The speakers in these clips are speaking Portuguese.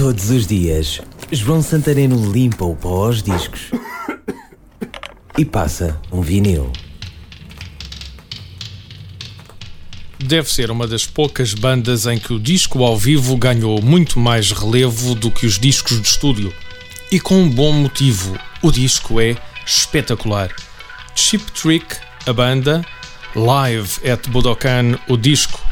Todos os dias, João Santareno limpa o pó aos discos e passa um vinil. Deve ser uma das poucas bandas em que o disco ao vivo ganhou muito mais relevo do que os discos de estúdio. E com um bom motivo. O disco é espetacular. Chip Trick, a banda, Live at Budokan, o disco.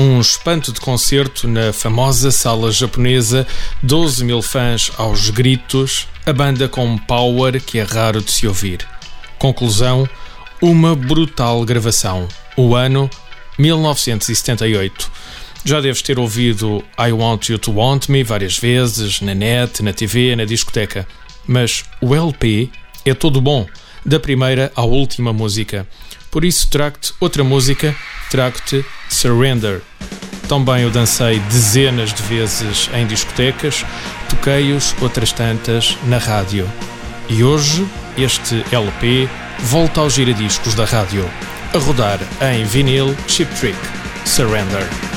Um espanto de concerto na famosa sala japonesa, 12 mil fãs aos gritos, a banda com um power que é raro de se ouvir. Conclusão: uma brutal gravação. O ano 1978. Já deves ter ouvido I Want You to Want Me várias vezes, na net, na TV, na discoteca. Mas o LP é todo bom, da primeira à última música. Por isso trago-te outra música, trago-te Surrender. Também o dancei dezenas de vezes em discotecas, toquei-os outras tantas na rádio. E hoje, este LP volta aos giradiscos da rádio a rodar em vinil Chip Trick Surrender.